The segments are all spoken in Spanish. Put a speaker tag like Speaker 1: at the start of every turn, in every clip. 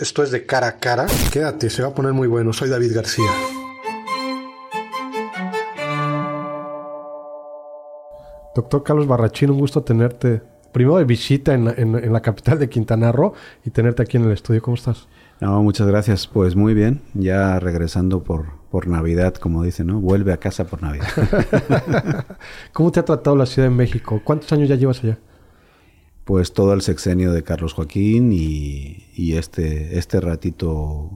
Speaker 1: Esto es de cara a cara. Quédate, se va a poner muy bueno. Soy David García. Doctor Carlos Barrachín, un gusto tenerte. Primero de visita en la, en la capital de Quintana Roo y tenerte aquí en el estudio. ¿Cómo estás?
Speaker 2: No, muchas gracias. Pues muy bien. Ya regresando por, por Navidad, como dicen, ¿no? Vuelve a casa por Navidad.
Speaker 1: ¿Cómo te ha tratado la Ciudad de México? ¿Cuántos años ya llevas allá?
Speaker 2: Pues todo el sexenio de Carlos Joaquín y, y este, este ratito,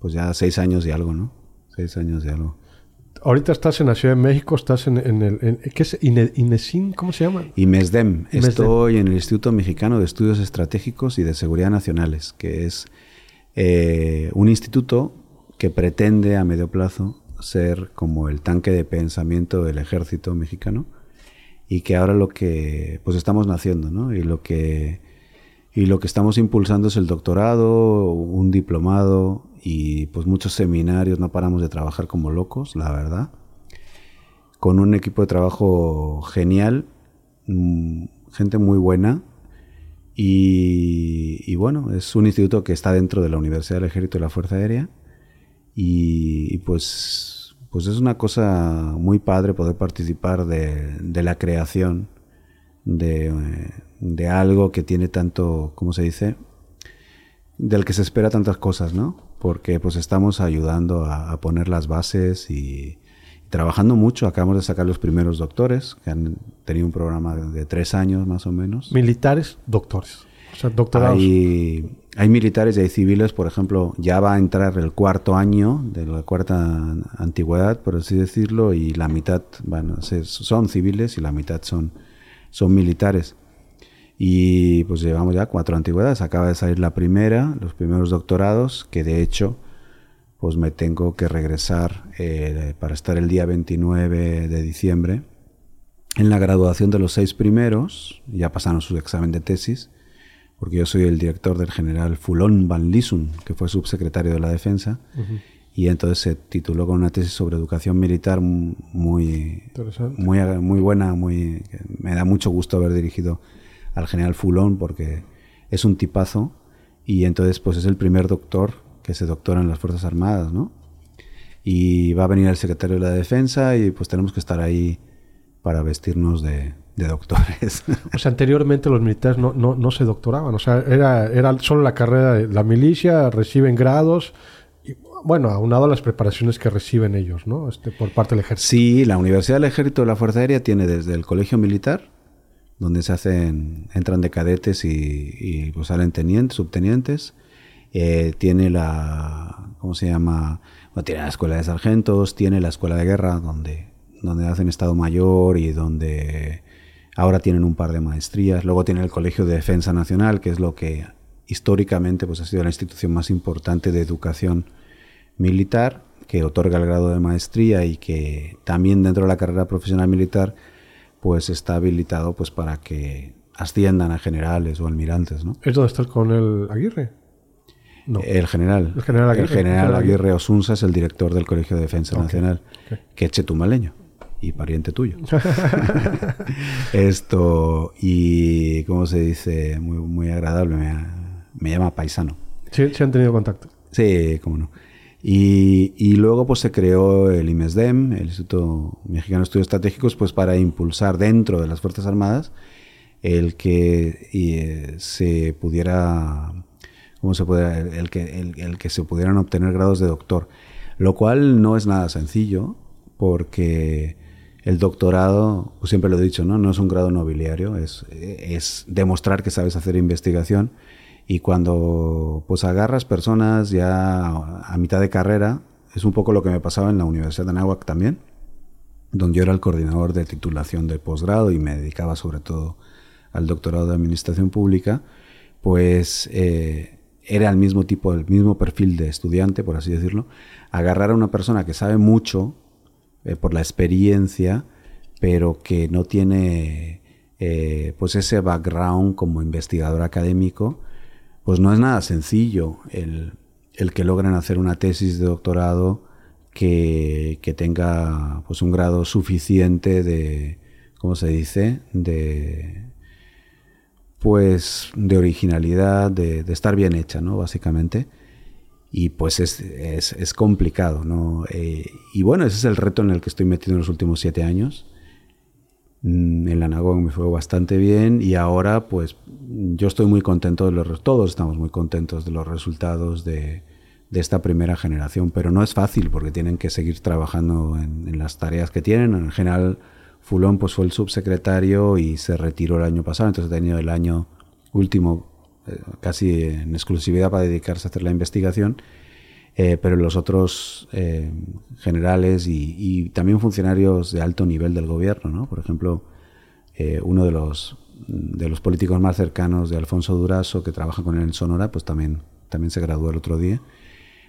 Speaker 2: pues ya seis años y algo, ¿no? Seis años y algo.
Speaker 1: Ahorita estás en la Ciudad de México, estás en, el... ¿Qué es? ¿INESIN? ¿Cómo se llama?
Speaker 2: IMESDEM. Estoy en el Instituto Mexicano de Estudios Estratégicos y de Seguridad Nacionales, que es eh, un instituto que pretende a medio plazo ser como el tanque de pensamiento del ejército mexicano y que ahora lo que pues estamos naciendo, ¿no? Y lo que y lo que estamos impulsando es el doctorado, un diplomado y pues muchos seminarios, no paramos de trabajar como locos, la verdad. Con un equipo de trabajo genial, mm, gente muy buena, y, bueno, es un instituto que está dentro de la Universidad del Ejército y la Fuerza Aérea. Y, pues, pues es una cosa muy padre poder participar de, la creación de, algo que tiene tanto, ¿cómo se dice? Del que se espera tantas cosas, ¿no? Porque pues estamos ayudando a poner las bases y, trabajando mucho. Acabamos de sacar los primeros doctores, que han tenido un programa de, tres años más o menos.
Speaker 1: Militares, doctores. O sea, doctorados.
Speaker 2: Hay, hay militares y hay civiles, por ejemplo, ya va a entrar el cuarto año de la cuarta antigüedad, por así decirlo, y la mitad bueno, son civiles y la mitad son, son militares. Y pues llevamos ya cuatro antigüedades. Acaba de salir la primera, los primeros doctorados, que de hecho pues me tengo que regresar eh, para estar el día 29 de diciembre en la graduación de los seis primeros, ya pasaron su examen de tesis, porque yo soy el director del general Fulón Van Lisun, que fue subsecretario de la Defensa, y entonces se tituló con una tesis sobre educación militar muy, muy, muy buena, muy, me da mucho gusto haber dirigido al general Fulón porque es un tipazo, y entonces pues es el primer doctor que se doctora en las Fuerzas Armadas, ¿no? Y va a venir el secretario de la Defensa y pues tenemos que estar ahí para vestirnos de, doctores.
Speaker 1: O sea, anteriormente los militares no, no, se doctoraban, o sea, era, era solo la carrera de la milicia, reciben grados, bueno, aunado a las preparaciones que reciben ellos, ¿no? Este, por parte del ejército.
Speaker 2: Sí, la Universidad del Ejército de la Fuerza Aérea tiene desde el colegio militar, donde se hacen, entran de cadetes y, y pues salen tenientes, subtenientes, eh, tiene la, ¿cómo se llama? tiene la escuela de sargentos, tiene la escuela de guerra donde, donde hacen Estado Mayor y donde ahora tienen un par de maestrías. Luego tiene el Colegio de Defensa Nacional, que es lo que históricamente pues, ha sido la institución más importante de educación militar, que otorga el grado de maestría y que también dentro de la carrera profesional militar pues está habilitado pues para que asciendan a generales o almirantes. ¿no?
Speaker 1: ¿Es donde está con el Aguirre?
Speaker 2: El general. El general Aguirre. El general Aguirre Osunza es el director del Colegio de Defensa Nacional, que es chetumaleño y pariente tuyo. Esto, y ¿cómo se dice? Muy, muy agradable, me, llama paisano.
Speaker 1: Sí, sí han tenido contacto.
Speaker 2: Sí, cómo no. Y, y, luego pues se creó el IMESDEM, el Instituto Mexicano de Estudios Estratégicos, pues para impulsar dentro de las Fuerzas Armadas el que eh, se pudiera se puede, el, que, el, que se pudieran obtener grados de doctor, lo cual no es nada sencillo porque el doctorado, pues siempre lo he dicho, ¿no? no es un grado nobiliario, es, es demostrar que sabes hacer investigación y cuando pues agarras personas ya a mitad de carrera, es un poco lo que me pasaba en la Universidad de Anáhuac también, donde yo era el coordinador de titulación del posgrado y me dedicaba sobre todo al doctorado de Administración Pública, pues eh, era el mismo tipo, el mismo perfil de estudiante, por así decirlo, agarrar a una persona que sabe mucho eh, por la experiencia, pero que no tiene eh, pues ese background como investigador académico, pues no es nada sencillo el, que logren hacer una tesis de doctorado que, que, tenga pues un grado suficiente de, ¿cómo se dice?, de, pues de originalidad, de, estar bien hecha, ¿no? Básicamente. Y pues es, es, complicado, ¿no? Eh, y bueno, ese es el reto en el que estoy metido en los últimos siete años. Mm, en la NAGOG me fue bastante bien y ahora pues yo estoy muy contento de los todos estamos muy contentos de los resultados de, de esta primera generación, pero no es fácil porque tienen que seguir trabajando en, en, las tareas que tienen. En general, Fulón pues fue el subsecretario y se retiró el año pasado, entonces ha tenido el año último casi en exclusividad para dedicarse a hacer la investigación, eh, pero los otros eh, generales y, también funcionarios de alto nivel del gobierno, ¿no? por ejemplo, uno de los, de los políticos más cercanos de Alfonso Durazo, que trabaja con él en Sonora, pues también, también se graduó el otro día.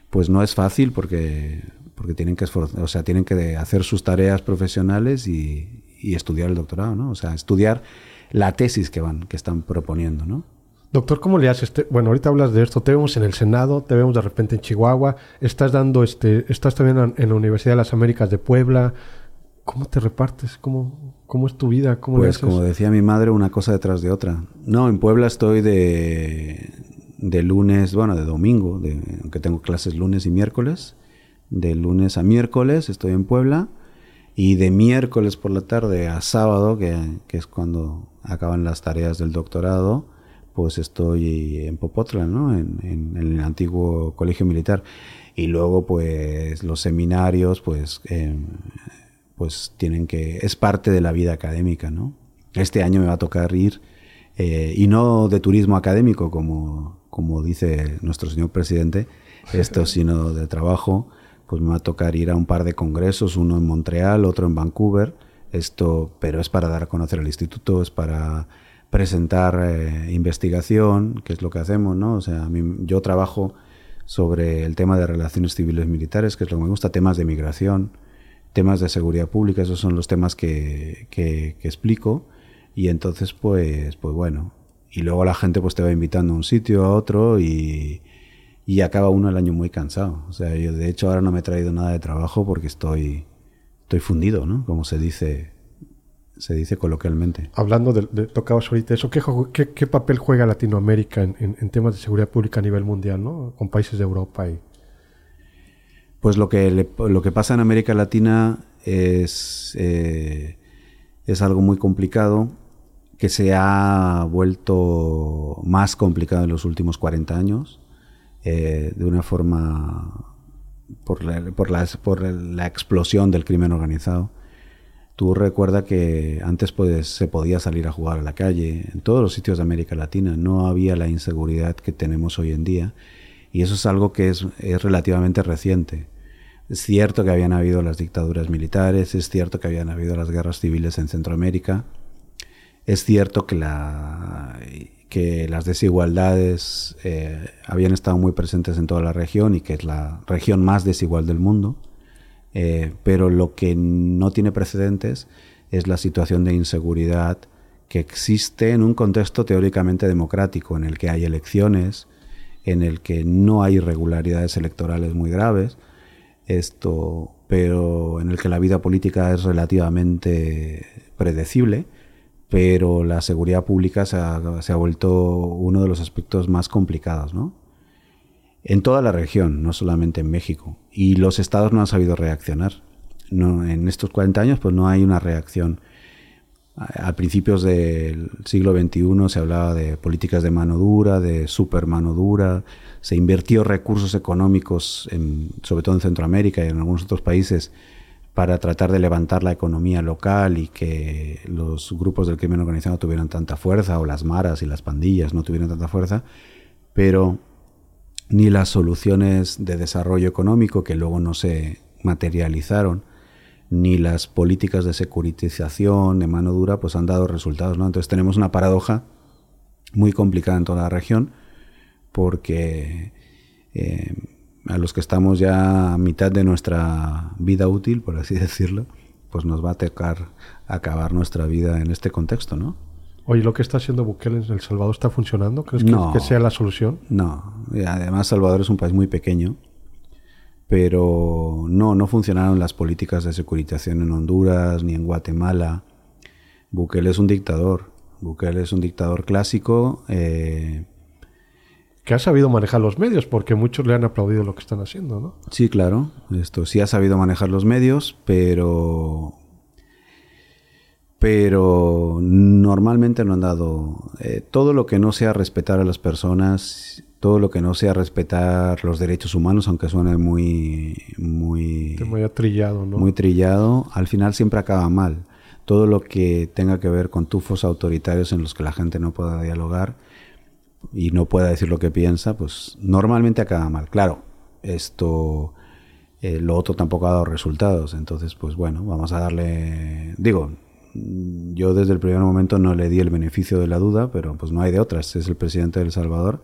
Speaker 2: Pues no es fácil porque, porque tienen, que o sea, tienen que hacer sus tareas profesionales y, y estudiar el doctorado, ¿no? O sea, estudiar la tesis que van, que están proponiendo, ¿no?
Speaker 1: Doctor, ¿cómo le haces? Bueno, ahorita hablas de esto. Te vemos en el Senado, te vemos de repente en Chihuahua. Estás dando, este, estás también en la Universidad de las Américas de Puebla. ¿Cómo te repartes? ¿Cómo, cómo es tu vida? ¿Cómo
Speaker 2: pues como decía mi madre, una cosa detrás de otra. No, en Puebla estoy de, de lunes, bueno, de domingo, de, aunque tengo clases lunes y miércoles. De lunes a miércoles estoy en Puebla. Y de miércoles por la tarde a sábado, que, que es cuando acaban las tareas del doctorado, pues estoy en Popotla, ¿no? En, el antiguo colegio militar. Y luego, pues, los seminarios, pues, em, pues tienen que... Es parte de la vida académica, ¿no? Este año me va a tocar ir, eh, y no de turismo académico, como, como dice nuestro señor presidente, esto, sino de trabajo, pues me va a tocar ir a un par de congresos, uno en Montreal, otro en Vancouver, esto, pero es para dar a conocer el instituto, es para presentar eh, investigación, que es lo que hacemos, ¿no? O sea, a mí, yo trabajo sobre el tema de relaciones civiles militares, que es lo que me gusta, temas de migración, temas de seguridad pública, esos son los temas que, que, explico. Y entonces, pues, pues bueno, y luego la gente pues te va invitando a un sitio, a otro, y, y acaba uno el año muy cansado. O sea, yo de hecho ahora no me he traído nada de trabajo porque estoy, estoy fundido, ¿no? Como se dice se dice coloquialmente.
Speaker 1: Hablando de, de tocabas ahorita eso, ¿qué, qué, papel juega Latinoamérica en, temas de seguridad pública a nivel mundial, ¿no? Con países de Europa y...
Speaker 2: Pues lo que, lo que pasa en América Latina es, eh, es algo muy complicado que se ha vuelto más complicado en los últimos 40 años, eh, de una forma por por, la, por la explosión del crimen organizado Tú recuerda que antes pues, se podía salir a jugar a la calle, en todos los sitios de América Latina, no había la inseguridad que tenemos hoy en día y eso es algo que es, relativamente reciente. Es cierto que habían habido las dictaduras militares, es cierto que habían habido las guerras civiles en Centroamérica, es cierto que, la, que las desigualdades eh, habían estado muy presentes en toda la región y que es la región más desigual del mundo. Eh, pero lo que no tiene precedentes es la situación de inseguridad que existe en un contexto teóricamente democrático, en el que hay elecciones, en el que no hay irregularidades electorales muy graves, esto, pero en el que la vida política es relativamente predecible, pero la seguridad pública se ha, se ha vuelto uno de los aspectos más complicados, ¿no? En toda la región, no solamente en México. Y los estados no han sabido reaccionar. No, en estos 40 años pues no hay una reacción. A, principios del siglo XXI se hablaba de políticas de mano dura, de super mano dura, se invirtió recursos económicos, en, sobre todo en Centroamérica y en algunos otros países, para tratar de levantar la economía local y que los grupos del crimen organizado tuvieran tanta fuerza, o las maras y las pandillas no tuvieran tanta fuerza, pero ni las soluciones de desarrollo económico que luego no se materializaron, ni las políticas de securitización de mano dura, pues han dado resultados. ¿no? Entonces tenemos una paradoja muy complicada en toda la región, porque eh, a los que estamos ya a mitad de nuestra vida útil, por así decirlo, pues nos va a tocar acabar nuestra vida en este contexto, ¿no?
Speaker 1: Oye, ¿lo que está haciendo Bukele en El Salvador está funcionando? ¿Crees que, sea la solución?
Speaker 2: No, además Salvador es un país muy pequeño, pero no, no funcionaron las políticas de securitización en Honduras ni en Guatemala. Bukele es un dictador, Bukele es un dictador clásico, eh,
Speaker 1: que ha sabido manejar los medios, porque muchos le han aplaudido lo que están haciendo, ¿no?
Speaker 2: Sí, claro. Esto sí ha sabido manejar los medios, pero pero normalmente no han dado eh, todo lo que no sea respetar a las personas, todo lo que no sea respetar los derechos humanos, aunque suene muy muy
Speaker 1: muy trillado, ¿no?
Speaker 2: Muy trillado, al final siempre acaba mal. Todo lo que tenga que ver con tufos autoritarios en los que la gente no pueda dialogar y no pueda decir lo que piensa, pues normalmente acaba mal. Claro, esto eh, lo otro tampoco ha dado resultados, entonces pues bueno, vamos a darle digo, yo desde el primer momento no le di el beneficio de la duda, pero pues no hay de otras. Es el presidente de El Salvador.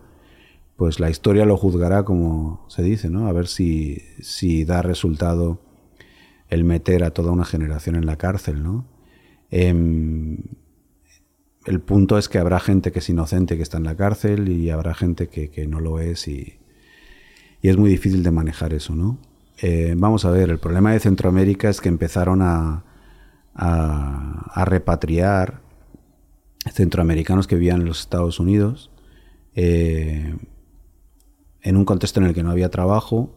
Speaker 2: Pues la historia lo juzgará como se dice, ¿no? A ver si, si da resultado el meter a toda una generación en la cárcel, ¿no? Em, el punto es que habrá gente que es inocente que está en la cárcel y habrá gente que, no lo es y, es muy difícil de manejar eso, ¿no? Eh, vamos a ver, el problema de Centroamérica es que empezaron a, a, repatriar centroamericanos que vivían en los Estados Unidos eh, en un contexto en el que no había trabajo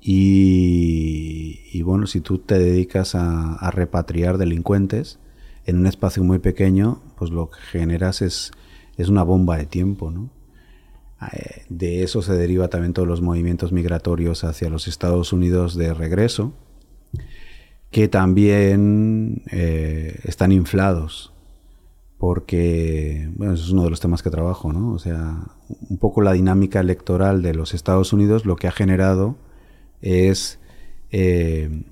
Speaker 2: y, bueno, si tú te dedicas a, repatriar delincuentes en un espacio muy pequeño, pues lo que generas es, es una bomba de tiempo, ¿no? Eh, de eso se deriva también todos los movimientos migratorios hacia los Estados Unidos de regreso, que también eh, están inflados, porque, bueno, eso es uno de los temas que trabajo, ¿no? O sea, un poco la dinámica electoral de los Estados Unidos lo que ha generado es eh,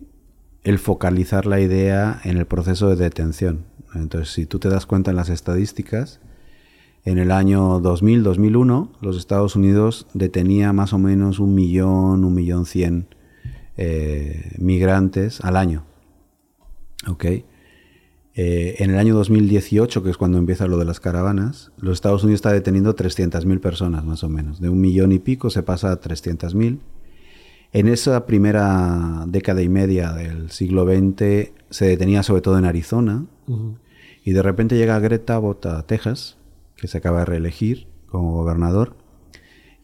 Speaker 2: el focalizar la idea en el proceso de detención. Entonces, si tú te das cuenta en las estadísticas, en el año 2000-2001, los Estados Unidos detenía más o menos un millón, un millón cien eh, migrantes al año. ¿Ok? Eh, en el año 2018, que es cuando empieza lo de las caravanas, los Estados Unidos está deteniendo 300.000 personas más o menos. De un millón y pico se pasa a 300.000. En esa primera década y media del siglo XX se detenía sobre todo en Arizona y de repente llega Greta Abbott a Texas, que se acaba de reelegir como gobernador,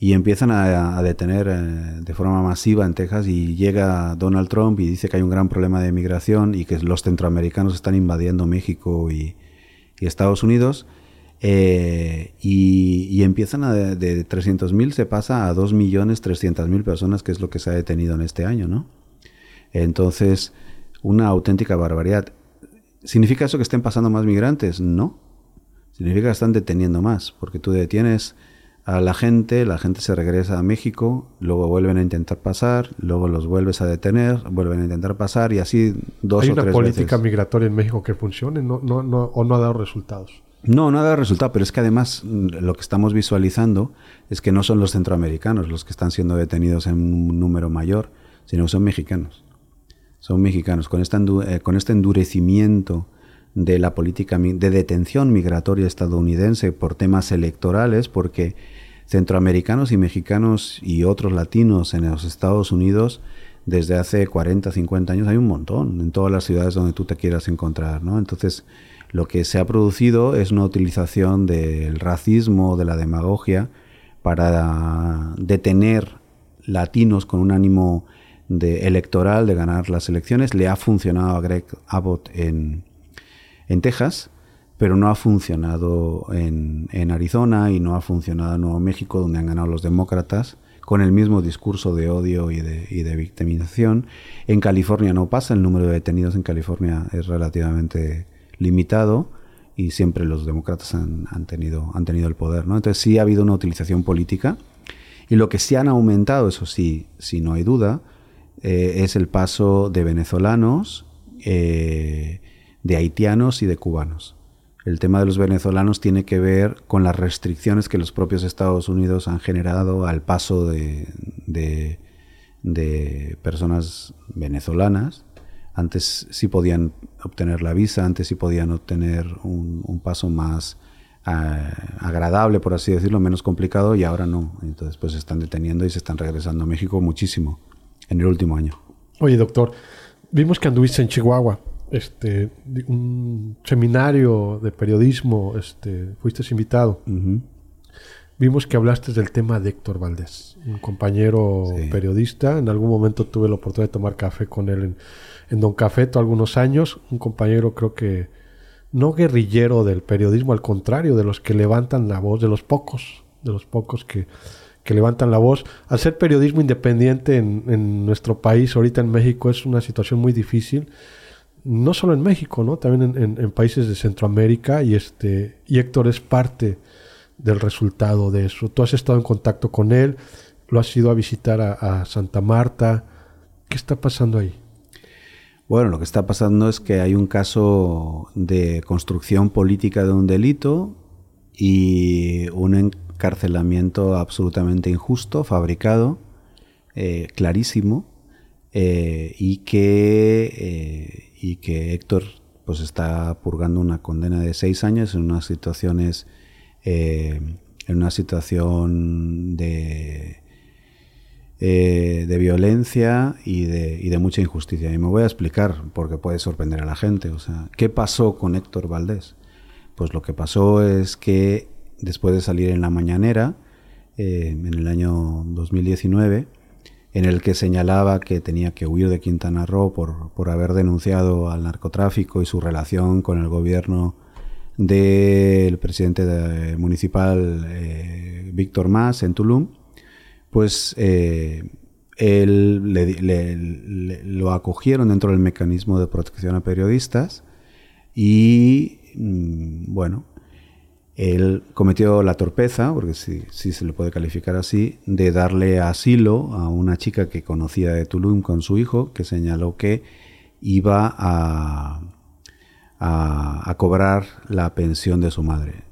Speaker 2: y empiezan a, detener eh, de forma masiva en Texas y llega Donald Trump y dice que hay un gran problema de migración y que los centroamericanos están invadiendo México y, Estados Unidos eh, y, empiezan a de, de 300.000 se pasa a 2.300.000 personas que es lo que se ha detenido en este año, ¿no? Entonces, una auténtica barbaridad. ¿Significa eso que estén pasando más migrantes? No. Significa que están deteniendo más, porque tú detienes a la gente, la gente se regresa a México, luego vuelven a intentar pasar, luego los vuelves a detener, vuelven a intentar pasar y así dos o tres
Speaker 1: veces. ¿Hay una política migratoria en México que funcione no, no, no, o no ha dado resultados?
Speaker 2: No, no ha dado resultado, pero es que además mm, lo que estamos visualizando es que no son los centroamericanos los que están siendo detenidos en un número mayor, sino que son mexicanos. Son mexicanos. Con, esta eh, con este endurecimiento de la política de detención migratoria estadounidense por temas electorales, porque centroamericanos y mexicanos y otros latinos en los Estados Unidos desde hace 40, 50 años hay un montón en todas las ciudades donde tú te quieras encontrar, ¿no? Entonces, lo que se ha producido es una utilización del racismo, de la demagogia, para detener latinos con un ánimo de electoral de ganar las elecciones. Le ha funcionado a Greg Abbott en, en Texas, pero no ha funcionado en, Arizona y no ha funcionado en Nuevo México, donde han ganado los demócratas, con el mismo discurso de odio y de, victimización. En California no pasa, el número de detenidos en California es relativamente limitado y siempre los demócratas han, tenido, han tenido el poder. ¿no? Entonces sí ha habido una utilización política y lo que sí han aumentado, eso sí, si no hay duda, eh, es el paso de venezolanos, eh, de haitianos y de cubanos. El tema de los venezolanos tiene que ver con las restricciones que los propios Estados Unidos han generado al paso de, de, personas venezolanas. Antes sí podían obtener la visa, antes sí podían obtener un, paso más eh, agradable, por así decirlo, menos complicado, y ahora no. Entonces pues se están deteniendo y se están regresando a México muchísimo en el último año.
Speaker 1: Oye, doctor, vimos que anduviste en Chihuahua este, un seminario de periodismo, este, fuiste invitado. Vimos que hablaste del tema de Héctor Valdés, un compañero periodista. En algún momento tuve la oportunidad de tomar café con él en, en Don Cafeto algunos años. Un compañero creo que no guerrillero del periodismo, al contrario, de los que levantan la voz, de los pocos, de los pocos que, que levantan la voz. Al ser periodismo independiente en, en, nuestro país, ahorita en México, es una situación muy difícil. No solo en México, ¿no? También en, países de Centroamérica. Y este. Y Héctor es parte del resultado de eso. Tú has estado en contacto con él, lo has ido a visitar a, Santa Marta. ¿Qué está pasando ahí?
Speaker 2: Bueno, lo que está pasando es que hay un caso de construcción política de un delito y un encarcelamiento absolutamente injusto, fabricado, eh, clarísimo, eh, y, que, eh, y que Héctor pues está purgando una condena de seis años en unas situaciones eh, en una situación de, eh, de violencia y de, y de, mucha injusticia. Y me voy a explicar porque puede sorprender a la gente. O sea, ¿qué pasó con Héctor Valdés? Pues lo que pasó es que después de salir en la mañanera, eh, en el año 2019, en el que señalaba que tenía que huir de Quintana Roo por, por haber denunciado al narcotráfico y su relación con el gobierno del presidente municipal eh, Víctor Mas en Tulum, pues eh, él lo acogieron dentro del mecanismo de protección a periodistas y mm, bueno, él cometió la torpeza, porque sí, sí, se le puede calificar así, de darle asilo a una chica que conocía de Tulum con su hijo, que señaló que iba a a, cobrar la pensión de su madre.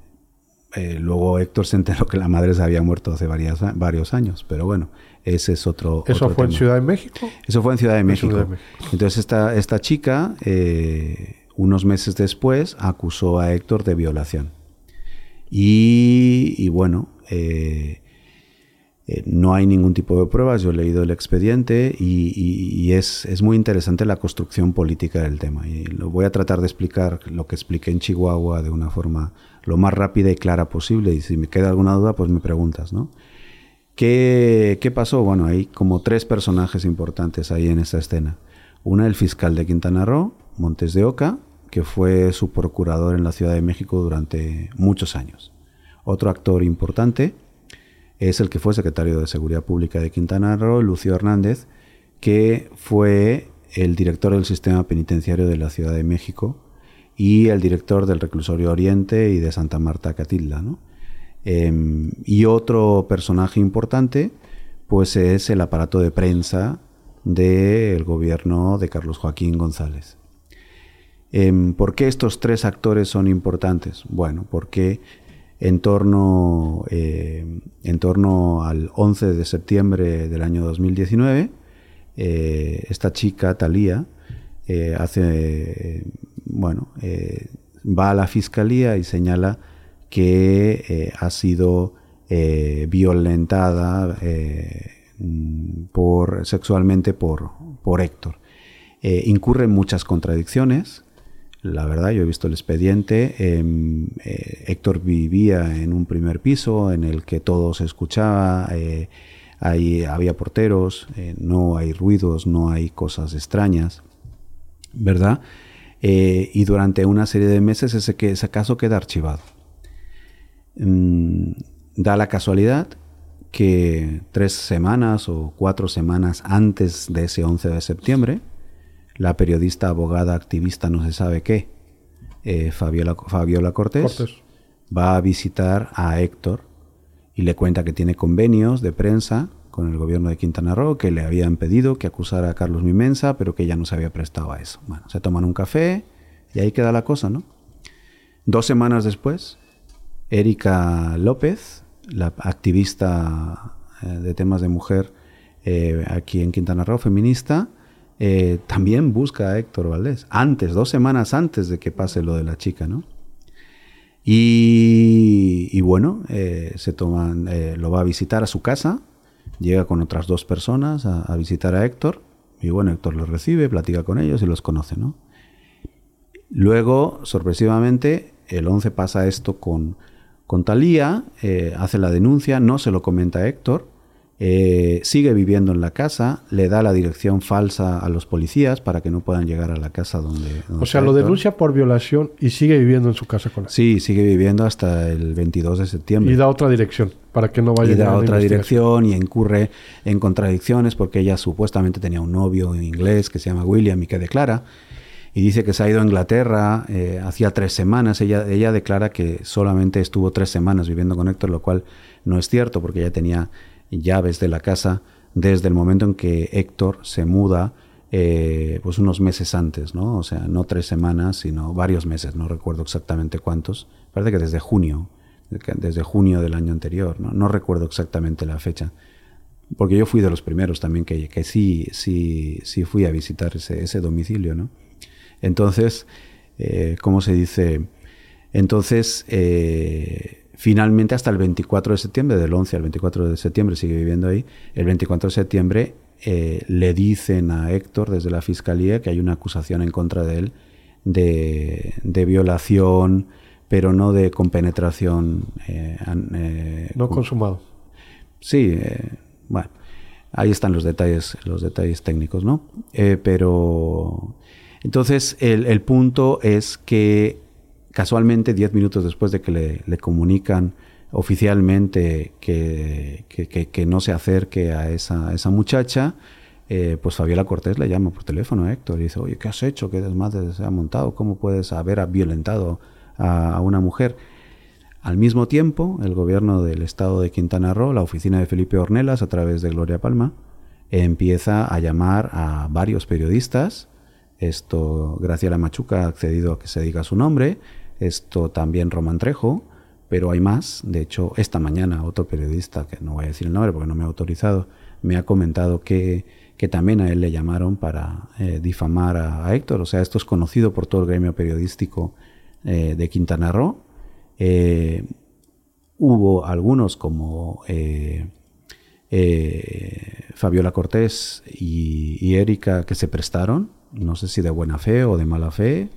Speaker 2: Eh, luego Héctor se enteró que la madre se había muerto hace varios años, pero bueno, ese es otro.
Speaker 1: ¿Eso fue en Ciudad de México?
Speaker 2: Eso fue en Ciudad de, México. Entonces esta, esta chica, eh, unos meses después, acusó a Héctor de violación. Y, bueno, eh, eh, no hay ningún tipo de pruebas, yo he leído el expediente y, es, muy interesante la construcción política del tema. Y lo voy a tratar de explicar lo que expliqué en Chihuahua de una forma lo más rápida y clara posible. Y si me queda alguna duda, pues me preguntas, ¿no? ¿Qué, qué pasó? Bueno, hay como tres personajes importantes ahí en esta escena. Una, el fiscal de Quintana Roo, Montes de Oca, que fue su procurador en la Ciudad de México durante muchos años. Otro actor importante, es el que fue secretario de Seguridad Pública de Quintana Roo, Lucio Hernández, que fue el director del sistema penitenciario de la Ciudad de México y el director del reclusorio Oriente y de Santa Marta Catitla. Em, y otro personaje importante, pues es el aparato de prensa del gobierno de Carlos Joaquín González. Em, ¿Por qué estos tres actores son importantes? Bueno, porque en torno, eh, en torno al 11 de septiembre del año 2019, eh, esta chica, Talía, eh, hace, bueno, va a la fiscalía y señala que ha sido violentada por, sexualmente por, por Héctor. incurre en muchas contradicciones, la verdad, yo he visto el expediente. Em, eh, Héctor vivía en un primer piso en el que todo se escuchaba, eh, ahí había porteros, eh, no hay ruidos, no hay cosas extrañas, ¿verdad? y durante una serie de meses ese, ese caso queda archivado. Mm, da la casualidad que tres semanas o cuatro semanas antes de ese 11 de septiembre, la periodista, abogada, activista, no se sabe qué, eh, Fabiola, Fabiola Cortés, va a visitar a Héctor y le cuenta que tiene convenios de prensa con el gobierno de Quintana Roo, que le habían pedido que acusara a Carlos Mimensa, pero que ella no se había prestado a eso. Bueno, se toman un café y ahí queda la cosa, ¿no? Dos semanas después, Erika López, la activista eh, de temas de mujer eh, aquí en Quintana Roo, feminista, eh, también busca a Héctor Valdés, antes, dos semanas antes de que pase lo de la chica, ¿no? Y, bueno, eh, se toman, eh, lo va a visitar a su casa, llega con otras dos personas a, visitar a Héctor, y bueno, Héctor los recibe, platica con ellos y los conoce, ¿no? Luego, sorpresivamente, el 11 pasa esto con, con Talía, hace la denuncia, no se lo comenta a Héctor, eh, sigue viviendo en la casa, le da la dirección falsa a los policías para que no puedan llegar a la casa donde...
Speaker 1: o sea, lo denuncia por violación y sigue viviendo en su casa con él.
Speaker 2: Sí, sigue viviendo hasta el 22 de septiembre.
Speaker 1: Y da otra dirección para que no vaya
Speaker 2: y da otra dirección y incurre en contradicciones porque ella supuestamente tenía un novio en inglés que se llama William y que declara y dice que se ha ido a Inglaterra eh, hacía tres semanas. Ella, ella declara que solamente estuvo tres semanas viviendo con Héctor, lo cual no es cierto porque ella tenía llaves de la casa desde el momento en que Héctor se muda, eh, pues unos meses antes, ¿no? O sea, no tres semanas, sino varios meses, no recuerdo exactamente cuántos. Parece que desde junio, desde junio del año anterior, ¿no? No recuerdo exactamente la fecha. Porque yo fui de los primeros también que, que sí, sí, sí fui a visitar ese, ese domicilio, ¿no? Entonces, eh, ¿cómo se dice? Entonces, eh, finalmente hasta el 24 de septiembre, del 11 al 24 de septiembre, sigue viviendo ahí, el 24 de septiembre eh, le dicen a Héctor desde la Fiscalía que hay una acusación en contra de él de, violación, pero no de compenetración.
Speaker 1: no consumado.
Speaker 2: Sí, bueno, ahí están los detalles, los detalles técnicos, ¿no? pero entonces, el, punto es que casualmente, diez minutos después de que le, comunican oficialmente que, no se acerque a esa, esa muchacha, eh, pues Fabiola Cortés le llama por teléfono a Héctor y dice, oye, ¿qué has hecho? ¿Qué desmadre se ha montado? ¿Cómo puedes haber violentado a, una mujer? Al mismo tiempo, el gobierno del estado de Quintana Roo, la oficina de Felipe Ornelas, a través de Gloria Palma, empieza a llamar a varios periodistas esto, Graciela Machuca ha accedido a que se diga su nombre. Esto también Román Trejo, pero hay más. De hecho, esta mañana otro periodista, que no voy a decir el nombre porque no me ha autorizado, me ha comentado que, que también a él le llamaron para eh, difamar a, Héctor. O sea, esto es conocido por todo el gremio periodístico eh, de Quintana Roo. Eh, hubo algunos como Fabiola Cortés y, y Erika que se prestaron no sé si de buena fe o de mala fe,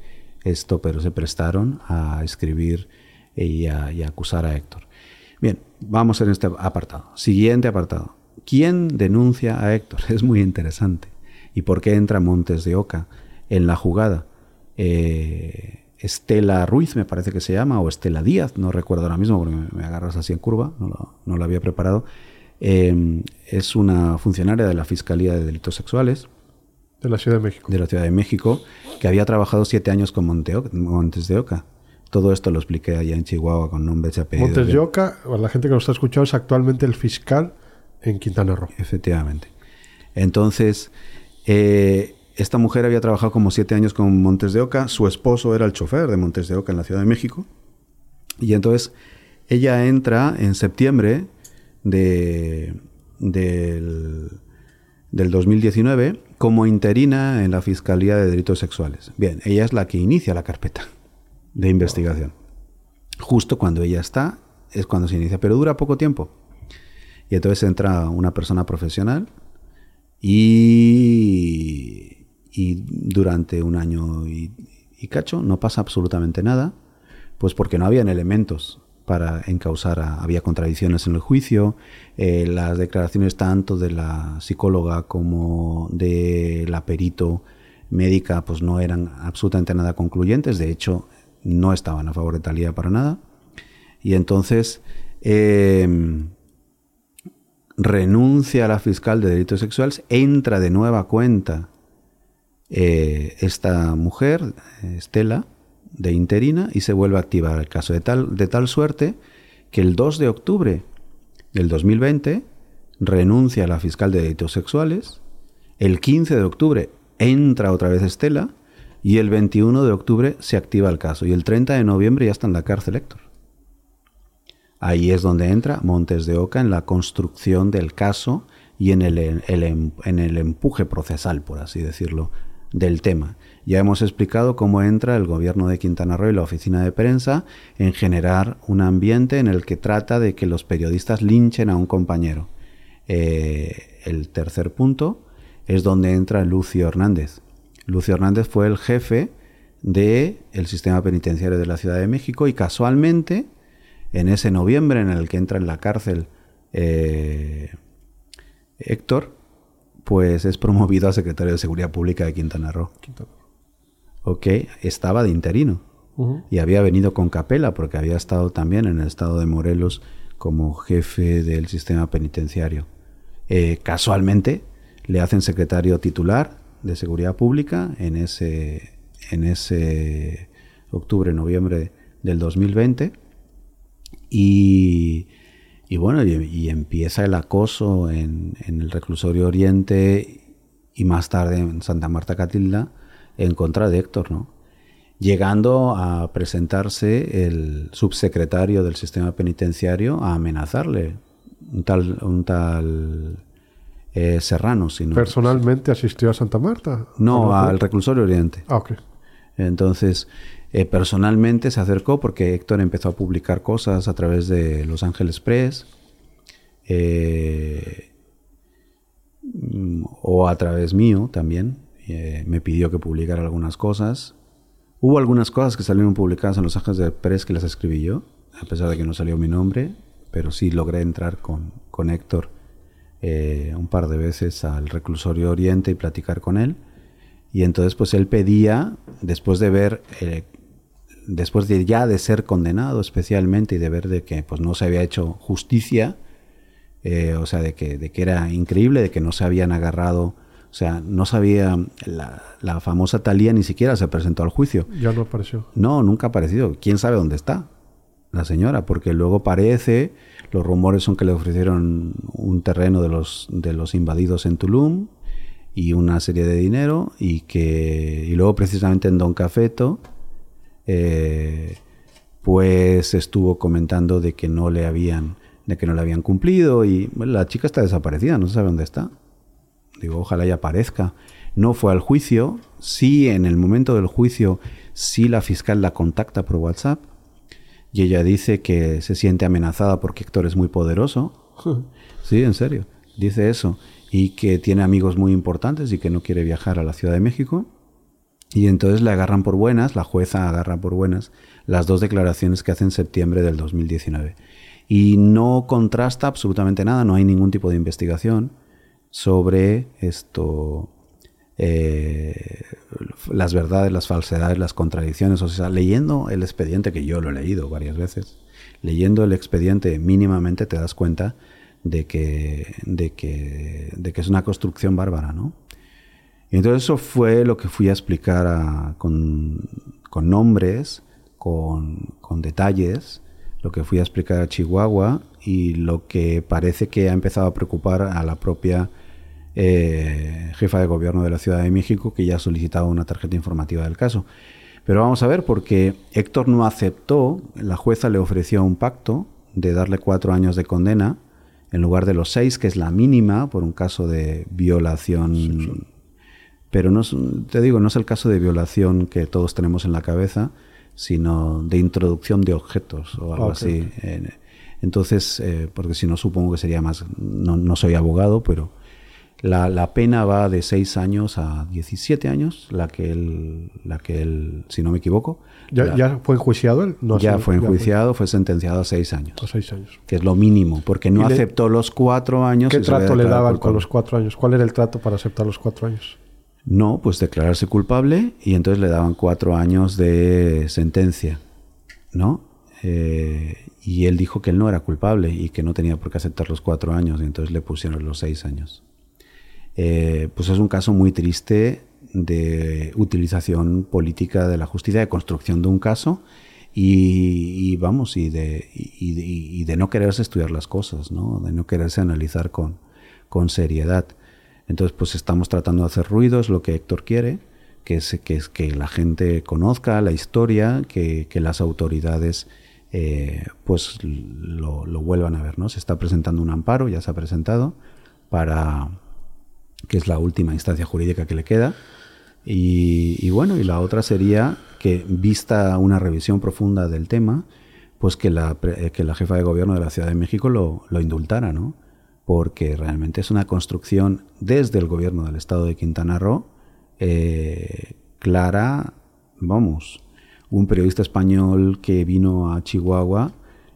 Speaker 2: esto, pero se prestaron a escribir y a, acusar a Héctor. Bien, vamos en este apartado. Siguiente apartado. ¿Quién denuncia a Héctor? Es muy interesante. ¿Y por qué entra Montes de Oca en la jugada? Eh, Estela Ruiz, me parece que se llama, o Estela Díaz, no recuerdo ahora mismo porque me, agarras así en curva, no lo, había preparado. Eh, es una funcionaria de la Fiscalía de Delitos Sexuales
Speaker 1: de la Ciudad de México.
Speaker 2: De la Ciudad de México, que había trabajado siete años con Montes de Oca. Todo esto lo expliqué allá en Chihuahua con nombres y apellidos.
Speaker 1: Montes de Oca, la gente que nos está escuchando, es actualmente el fiscal en Quintana Roo.
Speaker 2: Efectivamente. Entonces, eh, esta mujer había trabajado como siete años con Montes de Oca. Su esposo era el chofer de Montes de Oca en la Ciudad de México. Y entonces, ella entra en septiembre de, del, del 2019 como interina en la Fiscalía de Delitos Sexuales. Bien, ella es la que inicia la carpeta de investigación. Justo cuando ella está, es cuando se inicia, pero dura poco tiempo. Y entonces entra una persona profesional y, y durante un año y, y cacho no pasa absolutamente nada, pues porque no habían elementos para encausar había contradicciones en el juicio, eh, las declaraciones tanto de la psicóloga como de la perito médica pues no eran absolutamente nada concluyentes, de hecho no estaban a favor de Talía para nada. Y entonces em, renuncia a la fiscal de delitos sexuales, entra de nueva cuenta eh, esta mujer, Estela, de interina y se vuelve a activar el caso de tal, de tal suerte que el 2 de octubre del 2020 renuncia a la fiscal de delitos sexuales, el 15 de octubre entra otra vez Estela y el 21 de octubre se activa el caso y el 30 de noviembre ya está en la cárcel Héctor. Ahí es donde entra Montes de Oca en la construcción del caso y en el, en el empuje procesal, por así decirlo, del tema. Ya hemos explicado cómo entra el gobierno de Quintana Roo y la oficina de prensa en generar un ambiente en el que trata de que los periodistas linchen a un compañero. Eh, el tercer punto es donde entra Lucio Hernández. Lucio Hernández fue el jefe del el sistema penitenciario de la Ciudad de México y casualmente En ese noviembre en el que entra en la cárcel eh, Héctor, pues es promovido a secretario de Seguridad Pública de Quintana Roo. Ok, estaba de interino. Y había venido con capela porque había estado también en el estado de Morelos como jefe del sistema penitenciario. Eh, casualmente le hacen secretario titular de Seguridad Pública en ese, en ese octubre-noviembre del 2020 y y bueno, y, empieza el acoso en, el reclusorio Oriente y más tarde en Santa Marta Catilda en contra de Héctor, ¿no? Llegando a presentarse el subsecretario del sistema penitenciario a amenazarle, un tal, un tal eh, Serrano. Sino,
Speaker 1: ¿Personalmente asistió a Santa Marta?
Speaker 2: No, al reclusorio Oriente.
Speaker 1: Ah, ok.
Speaker 2: Entonces, eh, personalmente se acercó porque Héctor empezó a publicar cosas a través de Los Ángeles Press eh, o a través mío también. Eh, me pidió que publicara algunas cosas. Hubo algunas cosas que salieron publicadas en Los Ángeles Press que las escribí yo, a pesar de que no salió mi nombre, pero sí logré entrar con, con Héctor un par de veces al reclusorio Oriente y platicar con él. Y entonces pues él pedía, después de ver después de ya de ser condenado especialmente y de ver de que pues no se había hecho justicia, eh, o sea, de que, de que era increíble, de que no se habían agarrado, o sea, no sabía, la, famosa Talía ni siquiera se presentó al juicio.
Speaker 1: Ya no apareció.
Speaker 2: No, nunca ha aparecido. ¿Quién sabe dónde está la señora? Porque luego parece, los rumores son que le ofrecieron un terreno de los, de los invadidos en Tulum y una serie de dinero y que y luego precisamente en Don Cafeto eh, pues estuvo comentando de que no le habían, de que no le habían cumplido y la chica está desaparecida, no se sabe dónde está. Digo, ojalá ya aparezca. No fue al juicio, sí en el momento del juicio, sí la fiscal la contacta por WhatsApp y ella dice que se siente amenazada porque Héctor es muy poderoso. Sí, en serio, dice eso. Y que tiene amigos muy importantes y que no quiere viajar a la Ciudad de México y entonces le agarran por buenas, la jueza agarra por buenas las dos declaraciones que hace en septiembre del 2019. Y no contrasta absolutamente nada, no hay ningún tipo de investigación sobre esto, eh, las verdades, las falsedades, las contradicciones. O sea, leyendo el expediente, que yo lo he leído varias veces, leyendo el expediente mínimamente te das cuenta de que, de que, de que es una construcción bárbara, ¿no? Y entonces eso fue lo que fui a explicar con, nombres, con, detalles, lo que fui a explicar a Chihuahua y lo que parece que ha empezado a preocupar a la propia eh, jefa de gobierno de la Ciudad de México, que ya ha solicitado una tarjeta informativa del caso. Pero vamos a ver, porque Héctor no aceptó, la jueza le ofreció un pacto de darle cuatro años de condena en lugar de los seis, que es la mínima por un caso de violación pero no te digo, no es el caso de violación que todos tenemos en la cabeza, sino de introducción de objetos o algo así. Entonces, eh, porque si no supongo que sería más, no, soy abogado, pero la, pena va de 6 años a 17 años, la que él, la que él si no me equivoco.
Speaker 1: ¿Ya, fue enjuiciado él?
Speaker 2: No ya fue enjuiciado, fue... sentenciado a 6 años.
Speaker 1: A 6 años.
Speaker 2: Que es lo mínimo, porque no aceptó los 4 años.
Speaker 1: ¿Qué trato le daban con los 4 años? ¿Cuál era el trato para aceptar los 4 años?
Speaker 2: No, pues declararse culpable y entonces le daban cuatro años de sentencia, ¿no? Eh, y él dijo que él no era culpable y que no tenía por qué aceptar los cuatro años y entonces le pusieron los seis años. Eh, pues es un caso muy triste de utilización política de la justicia, de construcción de un caso y, vamos, y de, y, de, no quererse estudiar las cosas. De no quererse analizar con, seriedad. Entonces, pues estamos tratando de hacer ruido, es lo que Héctor quiere, que es que, la gente conozca la historia, que, las autoridades eh, pues lo, vuelvan a ver, ¿no? Se está presentando un amparo, ya se ha presentado, para que es la última instancia jurídica que le queda. Y, bueno, y la otra sería que, vista una revisión profunda del tema, pues que la, que la jefa de gobierno de la Ciudad de México lo, lo indultara, ¿no? porque realmente es una construcción desde el gobierno del estado de Quintana Roo eh, clara, vamos, un periodista español que vino a Chihuahua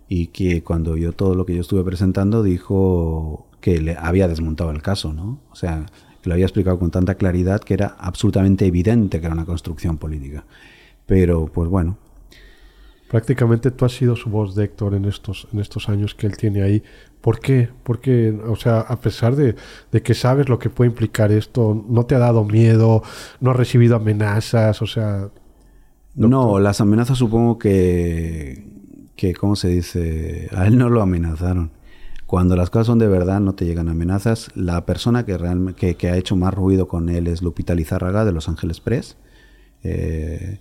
Speaker 2: y que cuando vio todo lo que yo estuve presentando dijo que le había desmontado el caso, ¿no? O sea, que lo había explicado con tanta claridad que era absolutamente evidente que era una construcción política. Pero, pues bueno.
Speaker 1: Prácticamente tú has sido su voz de Héctor en estos, en estos años que él tiene ahí. ¿Por qué? Porque, o sea, a pesar de, de, que sabes lo que puede implicar esto, ¿no te ha dado miedo? ¿No has recibido amenazas? O sea...
Speaker 2: No, las amenazas supongo que, que, ¿cómo se dice? A él no lo amenazaron. Cuando las cosas son de verdad, no te llegan amenazas. La persona que, que, ha hecho más ruido con él es Lupita Lizárraga de Los Ángeles Press. Eh,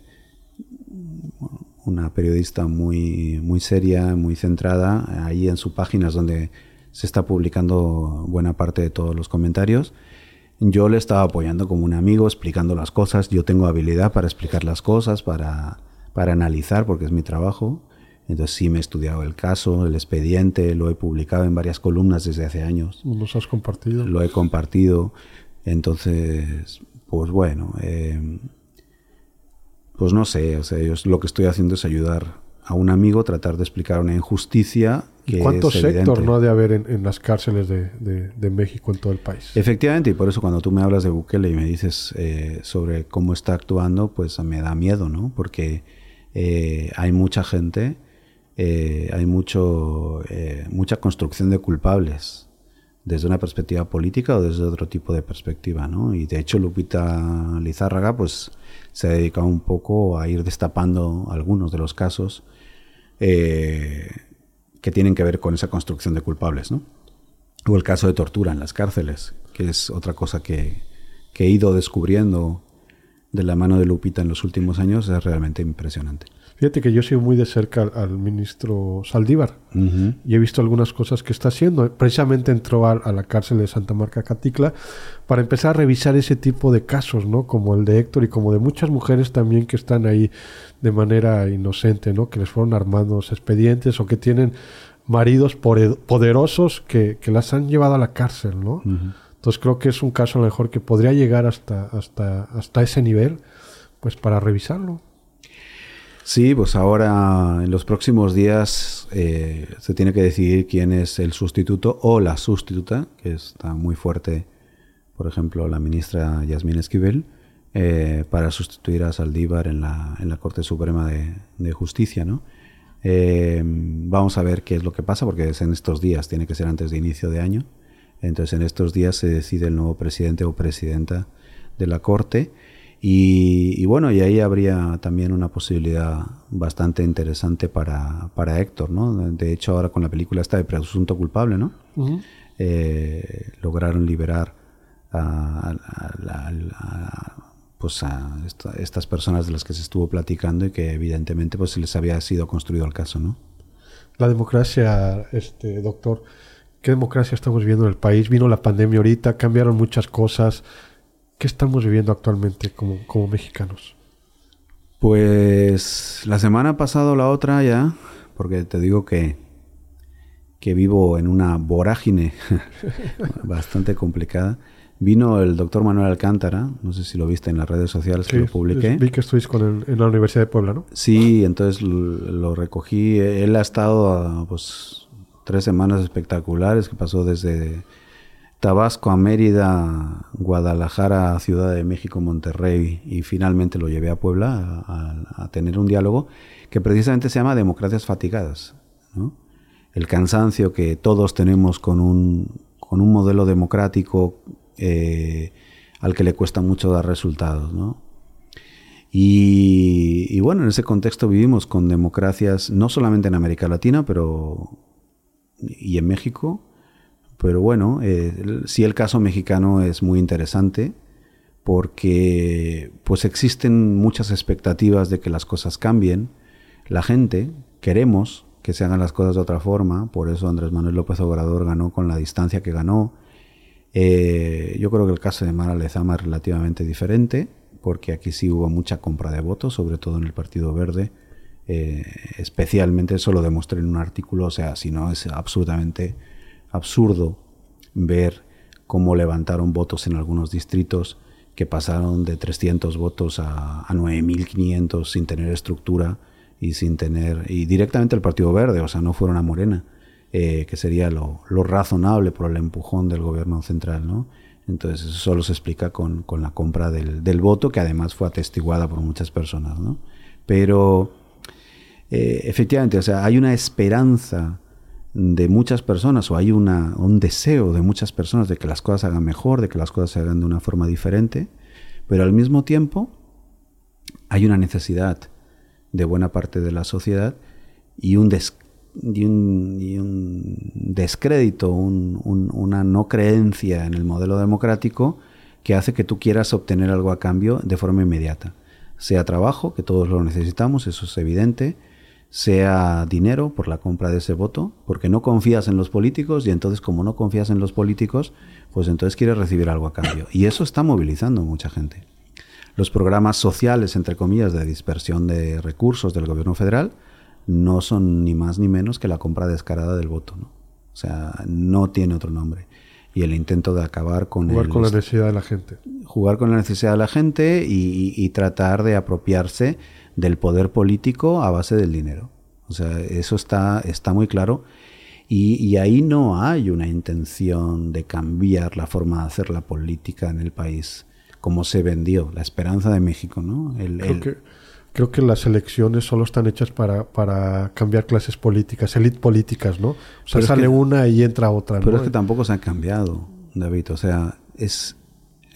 Speaker 2: una periodista muy, muy seria, muy centrada. Ahí en su página es donde se está publicando buena parte de todos los comentarios. Yo le estaba apoyando como un amigo, explicando las cosas. Yo tengo habilidad para explicar las cosas, para, para analizar, porque es mi trabajo. Entonces sí me he estudiado el caso, el expediente, lo he publicado en varias columnas desde hace años.
Speaker 1: ¿Los has compartido?
Speaker 2: Lo he compartido. Entonces, pues bueno, eh, pues no sé, o sea, yo lo que estoy haciendo es ayudar a un amigo, tratar de explicar una injusticia.
Speaker 1: Que ¿Cuántos sectores no ha de haber en, las cárceles de, México en todo el país?
Speaker 2: Efectivamente, y por eso cuando tú me hablas de Bukele y me dices eh, sobre cómo está actuando, pues me da miedo, ¿no? Porque eh, hay mucha gente eh, hay mucho, eh, mucha construcción de culpables desde una perspectiva política o desde otro tipo de perspectiva, ¿no? Y de hecho Lupita Lizárraga pues se ha dedicado un poco a ir destapando algunos de los casos eh, que tienen que ver con esa construcción de culpables, ¿no? O el caso de tortura en las cárceles, que es otra cosa que, que he ido descubriendo de la mano de Lupita en los últimos años, es realmente impresionante.
Speaker 1: Fíjate que yo sigo muy de cerca al, ministro Saldívar y he visto algunas cosas que está haciendo. Precisamente entró a, la cárcel de Santa Marca Catitla para empezar a revisar ese tipo de casos, ¿no? Como el de Héctor y como de muchas mujeres también que están ahí de manera inocente, ¿no? Que les fueron armando expedientes o que tienen maridos poderosos que, las han llevado a la cárcel, ¿no? Entonces creo que es un caso a lo mejor que podría llegar hasta, hasta, hasta ese nivel, pues para revisarlo.
Speaker 2: Sí, pues ahora en los próximos días eh, se tiene que decidir quién es el sustituto o la sustituta, que está muy fuerte, por ejemplo, la ministra Yasmín Esquivel, eh, para sustituir a Saldívar en la, en la Corte Suprema de, Justicia, ¿no? Eh, vamos a ver qué es lo que pasa, porque es en estos días, tiene que ser antes de inicio de año. Entonces en estos días se decide el nuevo presidente o presidenta de la Corte. Y, bueno, y ahí habría también una posibilidad bastante interesante para, para Héctor, ¿no? De hecho, ahora con la película esta de Presunto Culpable, ¿no? Eh, lograron liberar a, pues a estas personas de las que se estuvo platicando y que evidentemente pues les había sido construido el caso, ¿no?
Speaker 1: La democracia, este doctor, ¿qué democracia estamos viviendo en el país? Vino la pandemia ahorita, cambiaron muchas cosas. ¿Qué estamos viviendo actualmente como, como mexicanos?
Speaker 2: Pues la semana pasada o la otra ya, porque te digo que, que vivo en una vorágine bastante complicada. Vino el doctor Manuel Alcántara, no sé si lo viste en las redes sociales que lo publiqué.
Speaker 1: Vi que estuviste con él en la Universidad de Puebla, ¿no?
Speaker 2: Sí, entonces lo, recogí. Él ha estado pues tres semanas espectaculares que pasó desde Tabasco a Mérida, Guadalajara, Ciudad de México, Monterrey y finalmente lo llevé a Puebla a, tener un diálogo que precisamente se llama Democracias Fatigadas. El cansancio que todos tenemos con un, con un modelo democrático eh, al que le cuesta mucho dar resultados. Y, y, bueno, en ese contexto vivimos con democracias no solamente en América Latina, pero y en México, pero bueno, eh, sí el caso mexicano es muy interesante porque pues existen muchas expectativas de que las cosas cambien. La gente queremos que se hagan las cosas de otra forma, por eso Andrés Manuel López Obrador ganó con la distancia que ganó. Eh, yo creo que el caso de Mara Lezama es relativamente diferente, porque aquí sí hubo mucha compra de votos, sobre todo en el Partido Verde. Eh, especialmente eso lo demostré en un artículo, o sea, si no es absolutamente absurdo ver cómo levantaron votos en algunos distritos que pasaron de 300 votos a, 9.500 sin tener estructura y sin tener, y directamente el Partido Verde, o sea, no fueron a Morena, eh, que sería lo, razonable por el empujón del gobierno central, ¿no? Entonces eso solo se explica con, la compra del, del, voto, que además fue atestiguada por muchas personas, ¿no? Pero eh, efectivamente, o sea, hay una esperanza de muchas personas o hay una, un deseo de muchas personas de que las cosas se hagan mejor, de que las cosas se hagan de una forma diferente, pero al mismo tiempo hay una necesidad de buena parte de la sociedad y un, un, descrédito, una no creencia en el modelo democrático que hace que tú quieras obtener algo a cambio de forma inmediata. Sea trabajo, que todos lo necesitamos, eso es evidente, sea dinero por la compra de ese voto, porque no confías en los políticos y entonces como no confías en los políticos, pues entonces quieres recibir algo a cambio. Y eso está movilizando mucha gente. Los programas sociales, entre comillas, de dispersión de recursos del gobierno federal no son ni más ni menos que la compra descarada del voto. ¿no? O sea, no tiene otro nombre. Y el intento de acabar con...
Speaker 1: Jugar con la necesidad de la gente.
Speaker 2: Jugar con la necesidad de la gente y tratar de apropiarse del poder político a base del dinero. O sea, eso está, está muy claro. Y, ahí no hay una intención de cambiar la forma de hacer la política en el país, como se vendió, la esperanza de México, ¿no?
Speaker 1: creo, Que, creo que las elecciones solo están hechas para, para cambiar clases políticas, élites políticas, ¿no? O sea, sale una y entra otra.
Speaker 2: Pero es que tampoco se han cambiado, David. O sea, es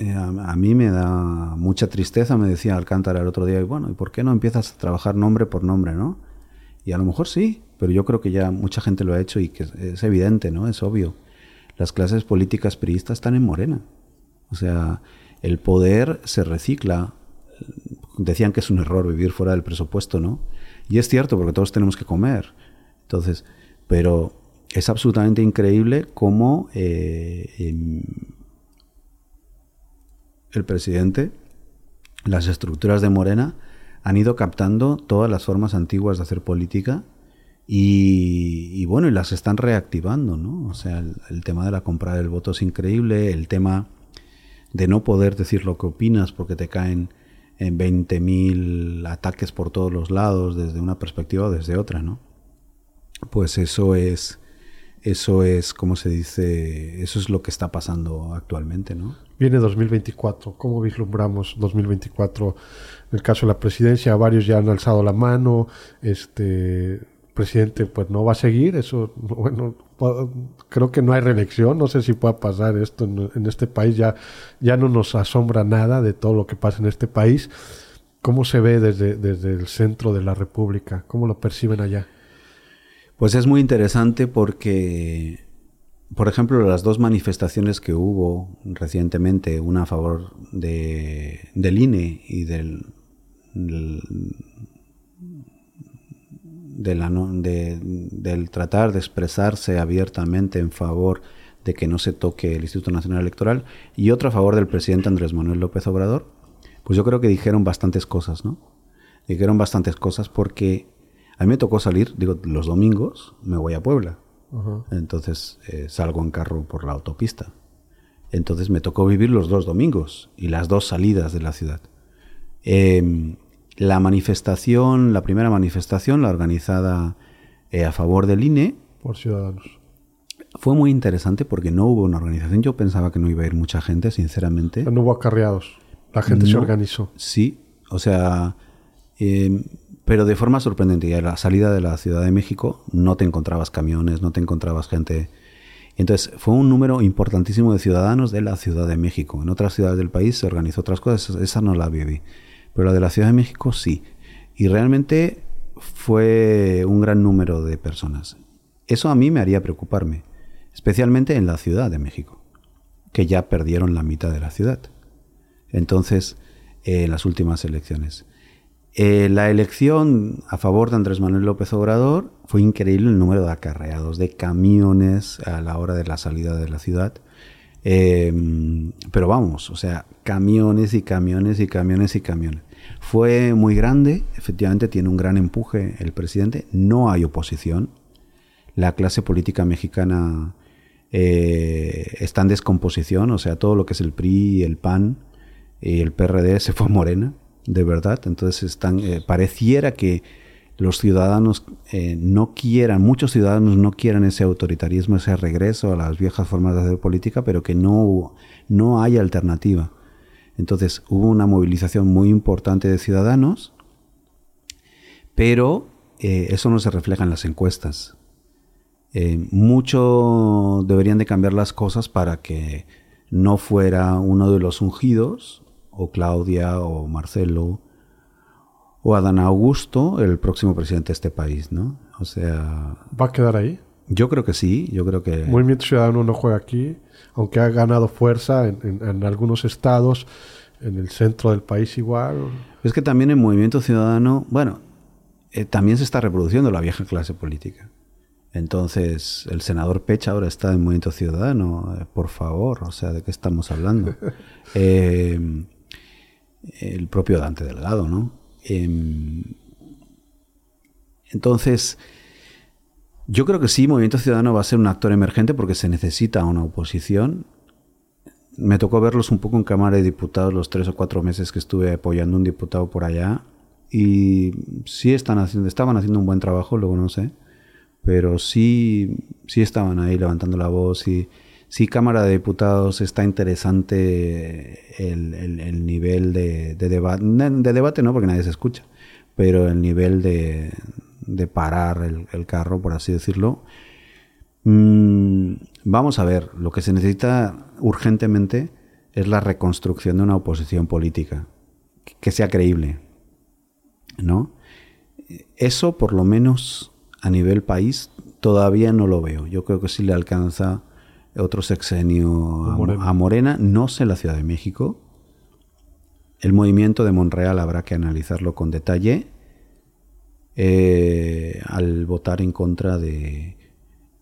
Speaker 2: eh, a, mí me da mucha tristeza, me decía Alcántara el otro día, y bueno, ¿y por qué no empiezas a trabajar nombre por nombre, no? Y a lo mejor sí, pero yo creo que ya mucha gente lo ha hecho y que es, evidente, ¿no? Es obvio. Las clases políticas priistas están en Morena. O sea, el poder se recicla. Decían que es un error vivir fuera del presupuesto, ¿no? Y es cierto, porque todos tenemos que comer. Entonces, pero es absolutamente increíble cómo eh, el presidente, las estructuras de Morena han ido captando todas las formas antiguas de hacer política y, bueno, y las están reactivando, ¿no? O sea, el, tema de la compra del voto es increíble, el tema de no poder decir lo que opinas porque te caen en 20.000 ataques por todos los lados desde una perspectiva o desde otra, ¿no? Pues eso es eso es, como se dice, eso es lo que está pasando actualmente, ¿no?
Speaker 1: Viene 2024, ¿cómo vislumbramos 2024? En el caso de la presidencia, varios ya han alzado la mano, este presidente pues no va a seguir, eso, bueno, creo que no hay reelección, no sé si pueda pasar esto en, este país, ya, ya no nos asombra nada de todo lo que pasa en este país. ¿Cómo se ve desde, desde el centro de la República? ¿Cómo lo perciben allá?
Speaker 2: Pues es muy interesante porque, por ejemplo, las dos manifestaciones que hubo recientemente, una a favor de, del INE y del, del, tratar de expresarse abiertamente en favor de que no se toque el Instituto Nacional Electoral, y otra a favor del presidente Andrés Manuel López Obrador, pues yo creo que dijeron bastantes cosas, ¿no? Dijeron bastantes cosas porque a mí me tocó salir, digo, los domingos me voy a Puebla. Entonces eh, salgo en carro por la autopista. Entonces me tocó vivir los dos domingos y las dos salidas de la ciudad. Em, la manifestación, la primera manifestación, la organizada eh, a favor del INE.
Speaker 1: Por ciudadanos.
Speaker 2: Fue muy interesante porque no hubo una organización. Yo pensaba que no iba a ir mucha gente, sinceramente.
Speaker 1: No hubo acarreados. La gente se organizó.
Speaker 2: Sí, o sea, em, pero de forma sorprendente. Y a la salida de la Ciudad de México no te encontrabas camiones, no te encontrabas gente. Entonces fue un número importantísimo de ciudadanos de la Ciudad de México. En otras ciudades del país se organizó otras cosas, esa no la viví. Pero la de la Ciudad de México sí. Y realmente fue un gran número de personas. Eso a mí me haría preocuparme, especialmente en la Ciudad de México, que ya perdieron la mitad de la ciudad. Entonces, en las últimas elecciones. Eh, la elección a favor de Andrés Manuel López Obrador fue increíble el número de acarreados, de camiones a la hora de la salida de la ciudad. Em, pero vamos, o sea, camiones y camiones y camiones y camiones. Fue muy grande, efectivamente tiene un gran empuje el presidente, no hay oposición. La clase política mexicana eh, está en descomposición, o sea, todo lo que es el PRI, el PAN y el PRD se fue a Morena de verdad. Entonces están, eh, pareciera que los ciudadanos eh, no quieran, muchos ciudadanos no quieran ese autoritarismo, ese regreso a las viejas formas de hacer política, pero que no, no hay alternativa. Entonces hubo una movilización muy importante de ciudadanos, pero eh, eso no se refleja en las encuestas. Mucho deberían de cambiar las cosas para que no fuera uno de los ungidos, o Claudia, o Marcelo, o Adán Augusto el próximo presidente de este país, ¿no? O sea...
Speaker 1: ¿Va a quedar ahí?
Speaker 2: Yo creo que sí, yo creo que...
Speaker 1: Movimiento Ciudadano no juega aquí, aunque ha ganado fuerza en, algunos estados, en el centro del país igual.
Speaker 2: Es que también el Movimiento Ciudadano, bueno, eh, también se está reproduciendo la vieja clase política. Entonces, el senador Pecha ahora está en Movimiento Ciudadano, eh, por favor, o sea, ¿de qué estamos hablando? Eh, el propio Dante Delgado, ¿no? Em, entonces, yo creo que sí, Movimiento Ciudadano va a ser un actor emergente porque se necesita una oposición. Me tocó verlos un poco en Cámara de Diputados los tres o cuatro meses que estuve apoyando a un diputado por allá. Y sí están haciendo, estaban haciendo un buen trabajo, luego no sé. Pero sí, sí estaban ahí levantando la voz y sí Cámara de Diputados está interesante el, nivel de, debate, de no porque nadie se escucha, pero el nivel de, parar el, carro, por así decirlo. Mm, vamos a ver, lo que se necesita urgentemente es la reconstrucción de una oposición política que sea creíble, ¿no? Eso, por lo menos a nivel país, todavía no lo veo. Yo creo que sí le alcanza otro sexenio a Morena. no sé la Ciudad de México. El movimiento de Monreal habrá que analizarlo con detalle eh, al votar en contra de,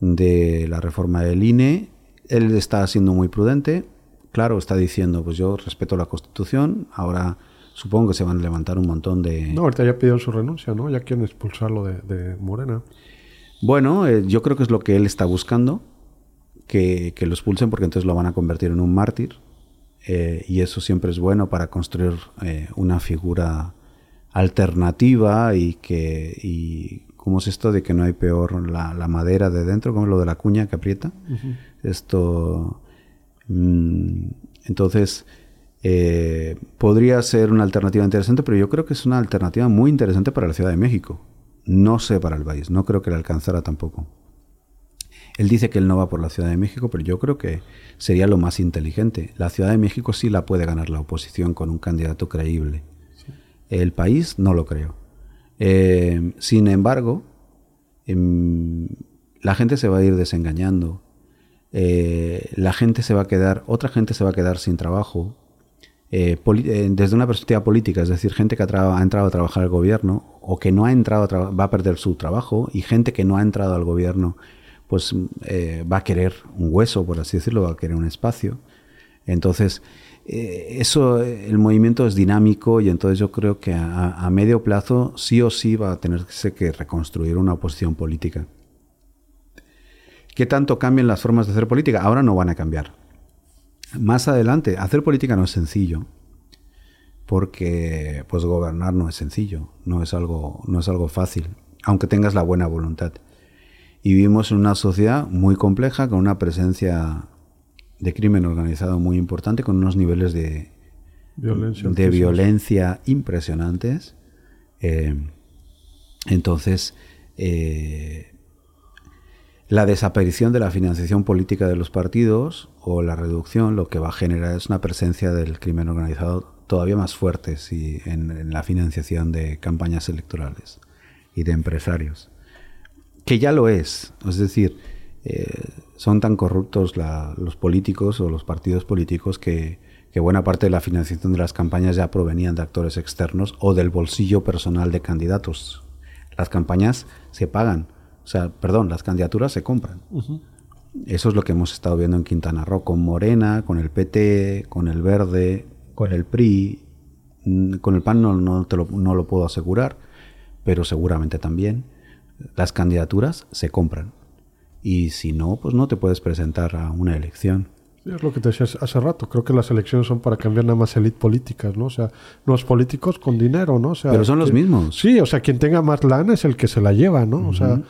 Speaker 2: de la reforma del INE. Él está siendo muy prudente. Claro, está diciendo, pues yo respeto la Constitución. Ahora supongo que se van a levantar un montón de...
Speaker 1: No, ahorita ya pidió su renuncia, ¿no? Ya quieren expulsarlo de, Morena.
Speaker 2: Bueno, eh, yo creo que es lo que él está buscando que, que, lo expulsen porque entonces lo van a convertir en un mártir. Eh, y eso siempre es bueno para construir eh, una figura alternativa y que y cómo es esto de que no hay peor la, madera de dentro como lo de la cuña que aprieta esto mm, entonces eh, podría ser una alternativa interesante pero yo creo que es una alternativa muy interesante para la Ciudad de México no sé para el país no creo que le alcanzara tampoco él dice que él no va por la Ciudad de México, pero yo creo que sería lo más inteligente. La Ciudad de México sí la puede ganar la oposición con un candidato creíble. El país no lo creo. Eh, sin embargo, em, la gente se va a ir desengañando. Eh, la gente se va a quedar, otra gente se va a quedar sin trabajo. Eh, desde una perspectiva política, es decir, gente que ha, entrado a trabajar al gobierno o que no ha entrado va a perder su trabajo y gente que no ha entrado al gobierno pues eh, va a querer un hueso, por así decirlo, va a querer un espacio. Entonces, eh, eso, el movimiento es dinámico y entonces yo creo que a, medio plazo sí o sí va a tenerse que reconstruir una oposición política. ¿Qué tanto cambian las formas de hacer política? Ahora no van a cambiar. Más adelante, hacer política no es sencillo, porque pues gobernar no es sencillo, no es algo, no es algo fácil, aunque tengas la buena voluntad. Y vivimos en una sociedad muy compleja, con una presencia de crimen organizado muy importante, con unos niveles de violencia, de violencia impresionantes. Eh, entonces, eh, la desaparición de la financiación política de los partidos o la reducción lo que va a generar es una presencia del crimen organizado todavía más fuerte en la financiación de campañas electorales y de empresarios que ya lo es. Es decir, eh, son tan corruptos los políticos o los partidos políticos que, buena parte de la financiación de las campañas ya provenían de actores externos o del bolsillo personal de candidatos. Las campañas se pagan, o sea, perdón, las candidaturas se compran. Eso es lo que hemos estado viendo en Quintana Roo, con Morena, con el PT, con el Verde, con el PRI. Con el PAN no, te lo, no lo puedo asegurar, pero seguramente también las candidaturas se compran. Y si no, pues no te puedes presentar a una elección.
Speaker 1: es lo que te decía hace rato. Creo que las elecciones son para cambiar nada más élite políticas, ¿no? O sea, los políticos con dinero, ¿no? O sea,
Speaker 2: Pero son los mismos.
Speaker 1: Sí, o sea, quien tenga más lana es el que se la lleva, ¿no? O sea,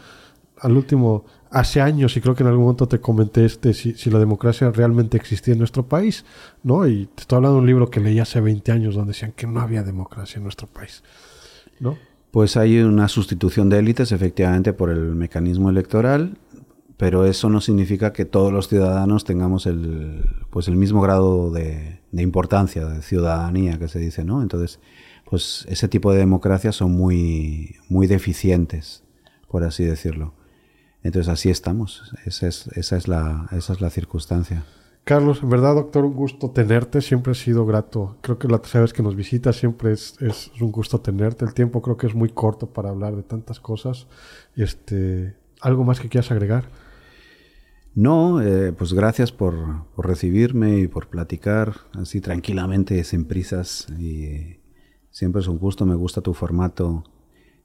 Speaker 1: al último, hace años, y creo que en algún momento te comenté este, si, si, la democracia realmente existía en nuestro país, ¿no? Y te estoy hablando de un libro que leí hace 20 años donde decían que no había democracia en nuestro país, ¿no?
Speaker 2: Pues hay una sustitución de élites, efectivamente, por el mecanismo electoral, pero eso no significa que todos los ciudadanos tengamos el, pues el mismo grado de, de importancia, de ciudadanía que se dice, ¿no? Entonces, pues ese tipo de democracias son muy, muy deficientes, por así decirlo. Entonces así estamos, esa es, esa es, la, esa es la circunstancia.
Speaker 1: Carlos, en verdad, doctor, un gusto tenerte, siempre ha sido grato. Creo que la tercera vez que nos visitas siempre es, es, un gusto tenerte. El tiempo creo que es muy corto para hablar de tantas cosas. Este, ¿Algo más que quieras agregar?
Speaker 2: No, eh, pues gracias por, recibirme y por platicar así tranquilamente, sin prisas. Y siempre es un gusto, me gusta tu formato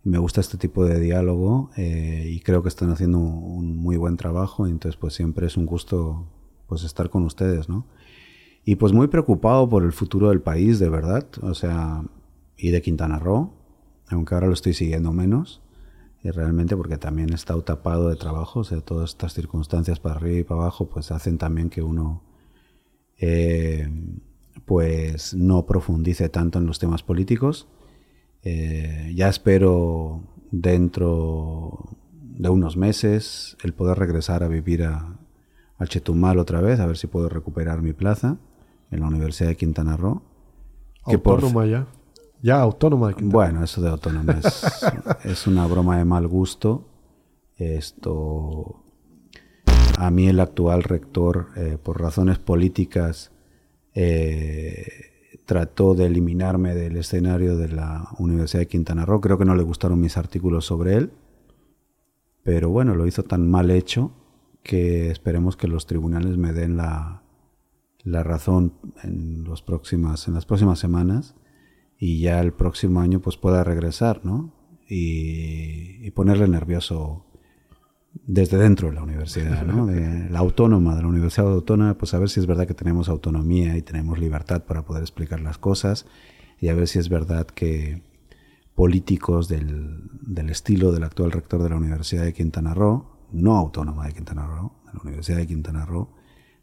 Speaker 2: me gusta este tipo de diálogo eh, y creo que están haciendo un muy buen trabajo, entonces pues siempre es un gusto pues estar con ustedes, ¿no? Y pues muy preocupado por el futuro del país, de verdad, o sea, y de Quintana Roo, aunque ahora lo estoy siguiendo menos, y realmente porque también he estado tapado de trabajo, o sea, todas estas circunstancias para arriba y para abajo pues hacen también que uno eh, pues no profundice tanto en los temas políticos eh, ya espero dentro de unos meses el poder regresar a vivir a, al Chetumal otra vez, a ver si puedo recuperar mi plaza en la Universidad de Quintana Roo.
Speaker 1: autónoma ya. Ya autónoma de
Speaker 2: Quintana Bueno, eso de autónoma es, una broma de mal gusto. Esto. A mí, el actual rector, eh, por razones políticas, eh, trató de eliminarme del escenario de la Universidad de Quintana Roo. Creo que no le gustaron mis artículos sobre él, pero bueno, lo hizo tan mal hecho que esperemos que los tribunales me den la, la razón en, los próximas, en las próximas semanas y ya el próximo año pues pueda regresar, ¿no? Y, y ponerle nervioso desde dentro de la universidad, ¿no? de la autónoma, de la Universidad Autónoma, pues a ver si es verdad que tenemos autonomía y tenemos libertad para poder explicar las cosas y a ver si es verdad que políticos del, del estilo del actual rector de la Universidad de Quintana Roo, no autónoma de Quintana Roo, de la Universidad de Quintana Roo,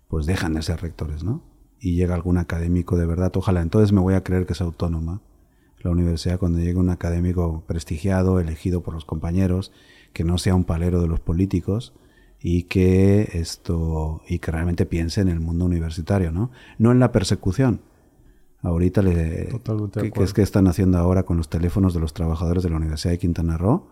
Speaker 2: pues dejan de ser rectores, ¿no? Y llega algún académico de verdad, ojalá entonces me voy a creer que es autónoma la universidad cuando llegue un académico prestigiado, elegido por los compañeros, que no sea un palero de los políticos y que esto y que realmente piense en el mundo universitario, ¿no? No en la persecución. Ahorita le ¿qué, es que están haciendo ahora con los teléfonos de los trabajadores de la Universidad de Quintana Roo?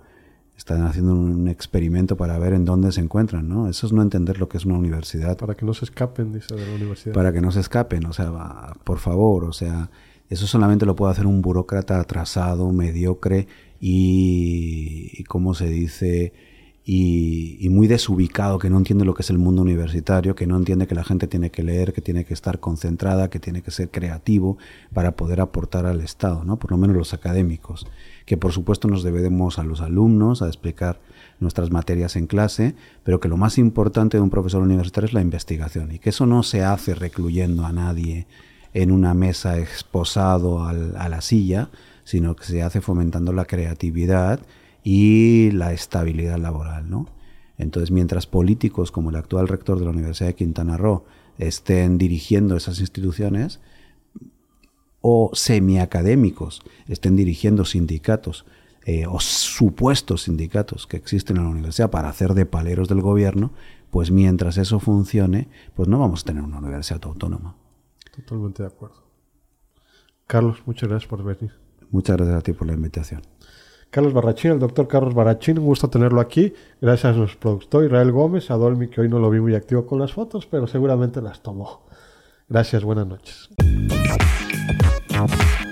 Speaker 2: Están haciendo un experimento para ver en dónde se encuentran, ¿no? Eso es no entender lo que es una universidad.
Speaker 1: Para que no se escapen, dice, de la universidad.
Speaker 2: Para que no se escapen, o sea, por favor, o sea, eso solamente lo puede hacer un burócrata atrasado, mediocre y, ¿cómo se dice? Y, muy desubicado, que no entiende lo que es el mundo universitario, que no entiende que la gente tiene que leer, que tiene que estar concentrada, que tiene que ser creativo para poder aportar al Estado, ¿no? por lo menos los académicos, que por supuesto nos debemos a los alumnos a explicar nuestras materias en clase, pero que lo más importante de un profesor universitario es la investigación y que eso no se hace recluyendo a nadie en una mesa exposado a la silla, sino que se hace fomentando la creatividad y la estabilidad laboral, ¿no? Entonces, mientras políticos como el actual rector de la Universidad de Quintana Roo estén dirigiendo esas instituciones, o semiacadémicos estén dirigiendo sindicatos eh, o supuestos sindicatos que existen en la universidad para hacer de paleros del gobierno, pues mientras eso funcione, pues no vamos a tener una universidad autónoma.
Speaker 1: Totalmente de acuerdo. Carlos, muchas gracias por venir.
Speaker 2: Muchas gracias a ti por la invitación.
Speaker 1: Carlos Barrachín, el doctor Carlos Barrachín, un gusto tenerlo aquí. Gracias a nuestro productor Israel Gómez, a Dolmi, que hoy no lo vi muy activo con las fotos, pero seguramente las tomó. Gracias, buenas noches. Bye.